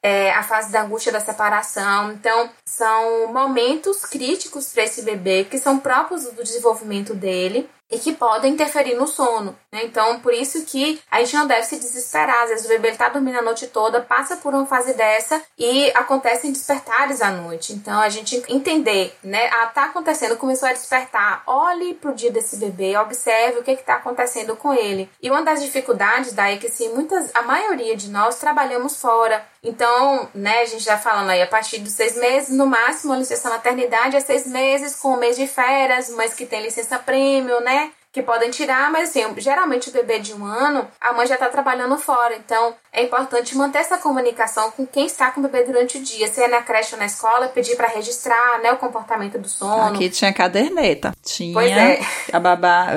é, a fase da angústia da separação. Então, são momentos críticos para esse bebê que são próprios do desenvolvimento dele e que podem interferir no sono. Né? Então, por isso que a gente não deve se desesperar. Às vezes o bebê está dormindo a noite toda, passa por uma fase dessa e acontecem despertares à noite. Então, a gente entender, né? Ah, tá acontecendo, começou a despertar. Olhe pro dia desse bebê, observe o que está acontecendo com ele. E uma das dificuldades daí é que, assim, muitas, a maioria de nós trabalhamos fora. Então, né, a gente já falando aí, a partir dos seis meses, no máximo, a licença maternidade é seis meses, com um mês de férias, mas que tem licença prêmio, né? que podem tirar, mas assim, geralmente o bebê de um ano, a mãe já está trabalhando fora, então é importante manter essa comunicação com quem está com o bebê durante o dia, se é na creche ou na escola, pedir para registrar, né, o comportamento do sono. Aqui tinha caderneta, tinha pois é. a babá,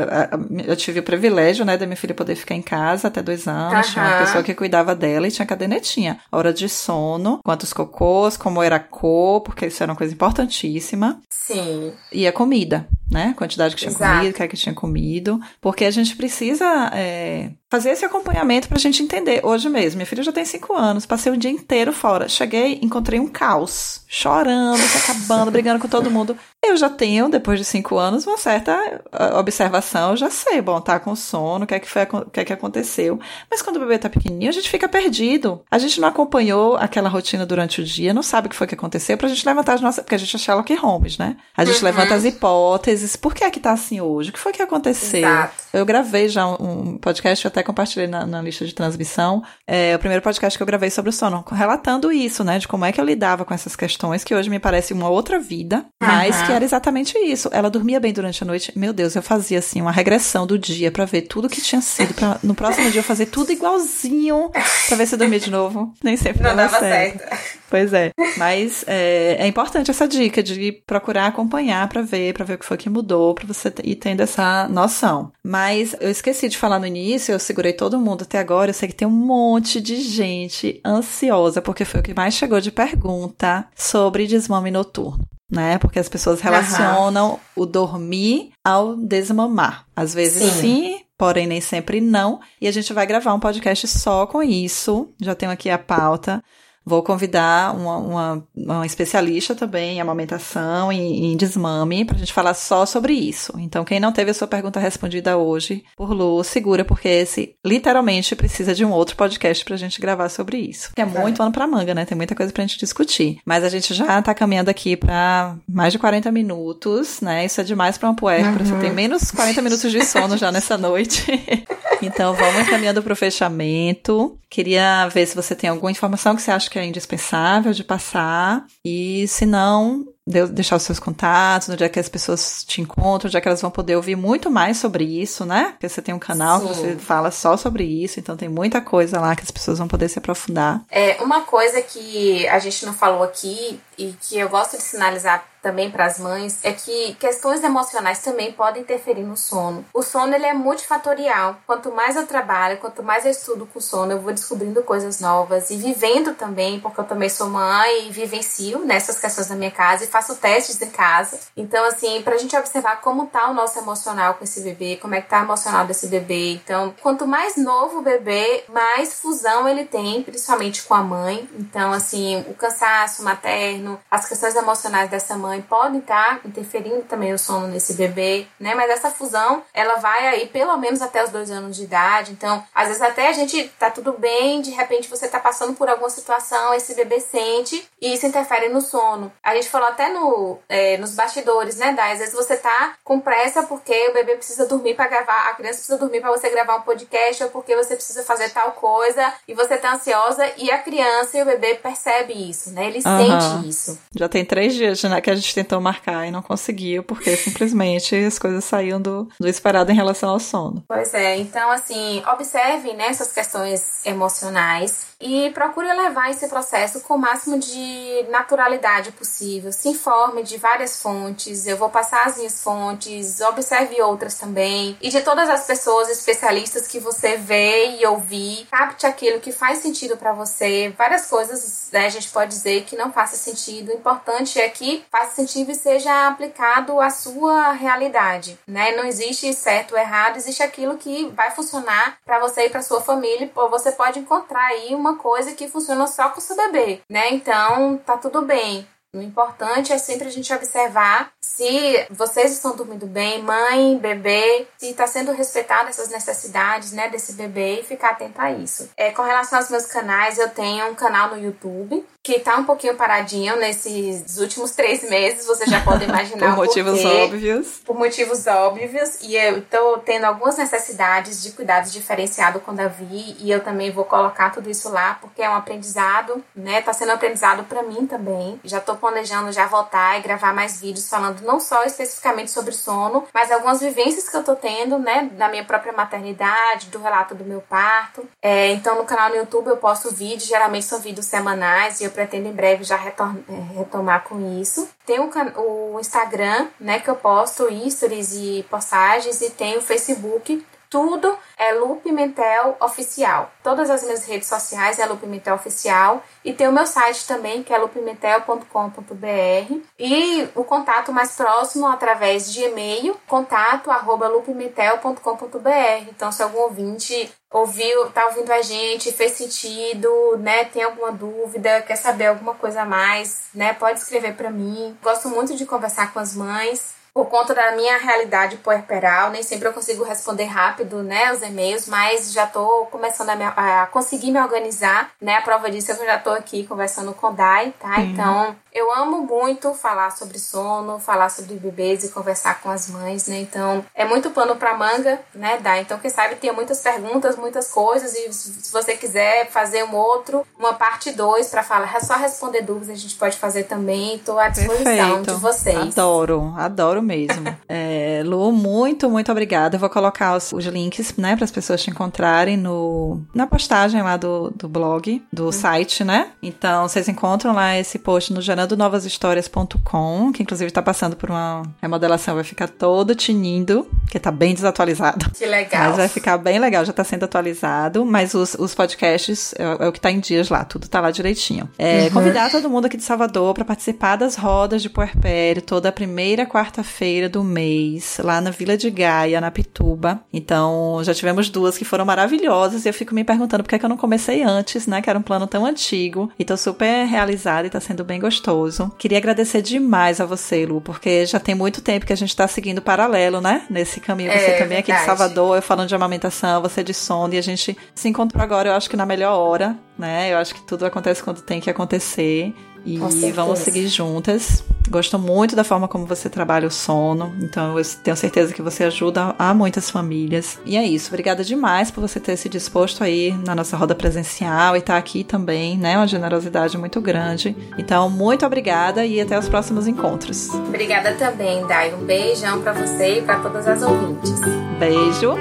eu tive o privilégio, né, da minha filha poder ficar em casa até dois anos, uhum. tinha uma pessoa que cuidava dela e tinha cadernetinha, hora de sono, quantos cocôs, como era a cor, porque isso era uma coisa importantíssima. Sim. E a comida, né, quantidade que tinha Exato. comido, o que é que tinha comido porque a gente precisa é, fazer esse acompanhamento pra gente entender. Hoje mesmo, minha filha já tem cinco anos, passei o dia inteiro fora. Cheguei, encontrei um caos, chorando, se acabando, brigando com todo mundo. Eu já tenho, depois de cinco anos, uma certa observação, eu já sei, bom, tá com sono, o que é que, foi, o que é que aconteceu. Mas quando o bebê tá pequenininho, a gente fica perdido. A gente não acompanhou aquela rotina durante o dia, não sabe o que foi que aconteceu, pra gente levantar as nossas. Porque a gente é Sherlock Holmes, né? A gente uhum. levanta as hipóteses. Por que é que tá assim hoje? O que foi que aconteceu? Exato. Eu gravei já um podcast, eu até compartilhei na, na lista de transmissão, é, o primeiro podcast que eu gravei sobre o sono, relatando isso, né? De como é que eu lidava com essas questões, que hoje me parece uma outra vida, uhum. mas que era exatamente isso. Ela dormia bem durante a noite. Meu Deus, eu fazia assim uma regressão do dia para ver tudo que tinha sido, pra no próximo dia eu fazer tudo igualzinho pra ver se eu dormia de novo. Nem sempre não dava certo. certo. Pois é. Mas é, é, importante essa dica de procurar acompanhar para ver, para ver o que foi que mudou, para você ir tendo essa noção. Mas eu esqueci de falar no início, eu segurei todo mundo até agora. Eu sei que tem um monte de gente ansiosa, porque foi o que mais chegou de pergunta sobre desmame noturno né? Porque as pessoas relacionam uhum. o dormir ao desmamar. Às vezes sim. sim. porém nem sempre não. E a gente vai gravar um podcast só com isso. Já tenho aqui a pauta vou convidar uma, uma, uma especialista também em amamentação e em desmame pra gente falar só sobre isso. Então, quem não teve a sua pergunta respondida hoje por Lu, segura, porque esse literalmente precisa de um outro podcast pra gente gravar sobre isso. Que é muito ano pra manga, né? Tem muita coisa pra gente discutir. Mas a gente já tá caminhando aqui pra mais de 40 minutos, né? Isso é demais pra um puerpero. Uhum. Você tem menos 40 minutos de sono já nessa noite. então, vamos caminhando pro fechamento. Queria ver se você tem alguma informação que você acha que é indispensável de passar. E se não, deixar os seus contatos, onde é que as pessoas te encontram, onde é que elas vão poder ouvir muito mais sobre isso, né? Porque você tem um canal Sim. que você fala só sobre isso, então tem muita coisa lá que as pessoas vão poder se aprofundar. É, uma coisa que a gente não falou aqui e que eu gosto de sinalizar também para as mães é que questões emocionais também podem interferir no sono. O sono ele é multifatorial. Quanto mais eu trabalho, quanto mais eu estudo com sono, eu vou descobrindo coisas novas e vivendo também, porque eu também sou mãe e vivencio nessas questões da minha casa e faço testes em casa. Então, assim, pra gente observar como tá o nosso emocional com esse bebê, como é que tá o emocional desse bebê. Então, quanto mais novo o bebê, mais fusão ele tem, principalmente com a mãe. Então, assim, o cansaço materno, as questões emocionais dessa mãe podem estar tá interferindo também o sono nesse bebê, né? Mas essa fusão, ela vai aí pelo menos até os dois anos de idade. Então, às vezes até a gente tá tudo bem, de repente você tá passando por alguma situação, esse bebê sente e isso interfere no sono. A gente falou até no, é, nos bastidores, né, Dai? Às vezes você tá com pressa porque o bebê precisa dormir para gravar, a criança precisa dormir para você gravar um podcast ou porque você precisa fazer tal coisa e você tá ansiosa e a criança e o bebê percebe isso, né? Ele uhum. sente isso. Já tem três dias né, que a gente tentou marcar e não conseguiu porque simplesmente as coisas saíam do, do esperado em relação ao sono. Pois é, então assim, observe né, essas questões emocionais e procure levar esse processo com o máximo de naturalidade possível. Se informe de várias fontes, eu vou passar as minhas fontes, observe outras também. E de todas as pessoas especialistas que você vê e ouvir, capte aquilo que faz sentido para você. Várias coisas né, a gente pode dizer que não faça sentido. O importante é que faça sentido e seja aplicado à sua realidade. Né? Não existe certo ou errado, existe aquilo que vai funcionar para você e para sua família. Você pode encontrar aí uma uma coisa que funciona só com o seu bebê, né? Então, tá tudo bem. O importante é sempre a gente observar se vocês estão dormindo bem, mãe, bebê, se está sendo respeitadas essas necessidades, né, desse bebê e ficar atento a isso. É, com relação aos meus canais, eu tenho um canal no YouTube que tá um pouquinho paradinho nesses últimos três meses, você já pode imaginar Por motivos porquê, óbvios. Por motivos óbvios. E eu tô tendo algumas necessidades de cuidados diferenciado com Davi. E eu também vou colocar tudo isso lá, porque é um aprendizado, né? Tá sendo um aprendizado para mim também. Já tô planejando já voltar e gravar mais vídeos falando não só especificamente sobre sono, mas algumas vivências que eu tô tendo, né? Da minha própria maternidade, do relato do meu parto. É, então no canal no YouTube eu posto vídeos, geralmente são vídeos semanais, e eu pretendo em breve já é, retomar com isso. Tem o, o Instagram, né, que eu posto stories e postagens, e tem o Facebook, tudo é Lu Pimentel Oficial. Todas as minhas redes sociais é Lu Pimentel Oficial. E tem o meu site também, que é lupimentel.com.br. E o contato mais próximo através de e-mail, contato arroba lupimentel.com.br. Então, se algum ouvinte ouviu, tá ouvindo a gente, fez sentido, né, tem alguma dúvida, quer saber alguma coisa a mais, né, pode escrever para mim. Gosto muito de conversar com as mães. Por conta da minha realidade puerperal, nem sempre eu consigo responder rápido, né, os e-mails, mas já tô começando a, me, a conseguir me organizar, né, a prova disso é que eu já tô aqui conversando com o Dai, tá, uhum. então eu amo muito falar sobre sono, falar sobre bebês e conversar com as mães, né? Então, é muito pano para manga, né, Dá? Então, quem sabe tem muitas perguntas, muitas coisas e se você quiser fazer um outro, uma parte 2 para falar, é só responder dúvidas, a gente pode fazer também. Tô à disposição Perfeito. de vocês. Adoro, adoro mesmo. é, Lu, muito, muito obrigada. Eu vou colocar os, os links, né, para as pessoas te encontrarem no na postagem lá do, do blog, do uhum. site, né? Então, vocês encontram lá esse post no Janela gerandonovashistórias.com, que inclusive tá passando por uma remodelação, vai ficar todo tinindo, que tá bem desatualizado. Que legal. Mas vai ficar bem legal, já tá sendo atualizado, mas os, os podcasts é, é o que tá em dias lá, tudo tá lá direitinho. É, uhum. Convidar todo mundo aqui de Salvador para participar das rodas de puerpério toda a primeira quarta-feira do mês, lá na Vila de Gaia, na Pituba. Então, já tivemos duas que foram maravilhosas e eu fico me perguntando por que, é que eu não comecei antes, né? Que era um plano tão antigo. E tô super realizada e tá sendo bem gostoso. Queria agradecer demais a você, Lu, porque já tem muito tempo que a gente tá seguindo paralelo, né? Nesse caminho. Você é, também aqui de Salvador, eu falando de amamentação, você de sono, e a gente se encontrou agora, eu acho que na melhor hora, né? Eu acho que tudo acontece quando tem que acontecer. E vamos seguir juntas. Gosto muito da forma como você trabalha o sono, então eu tenho certeza que você ajuda a muitas famílias. E é isso, obrigada demais por você ter se disposto aí na nossa roda presencial e estar tá aqui também, né? Uma generosidade muito grande. Então, muito obrigada e até os próximos encontros. Obrigada também, Dai. Um beijão para você e para todas as ouvintes. Beijo.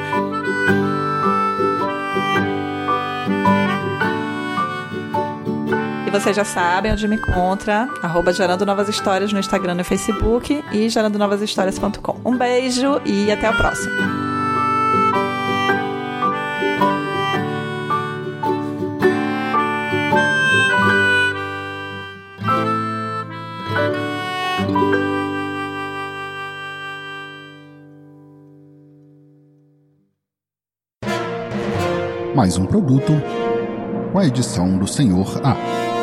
Vocês já sabem onde me encontra, arroba Gerando Novas Histórias no Instagram e no Facebook e gerandonovashistórias.com. Um beijo e até a próxima. Mais um produto com a edição do Senhor A.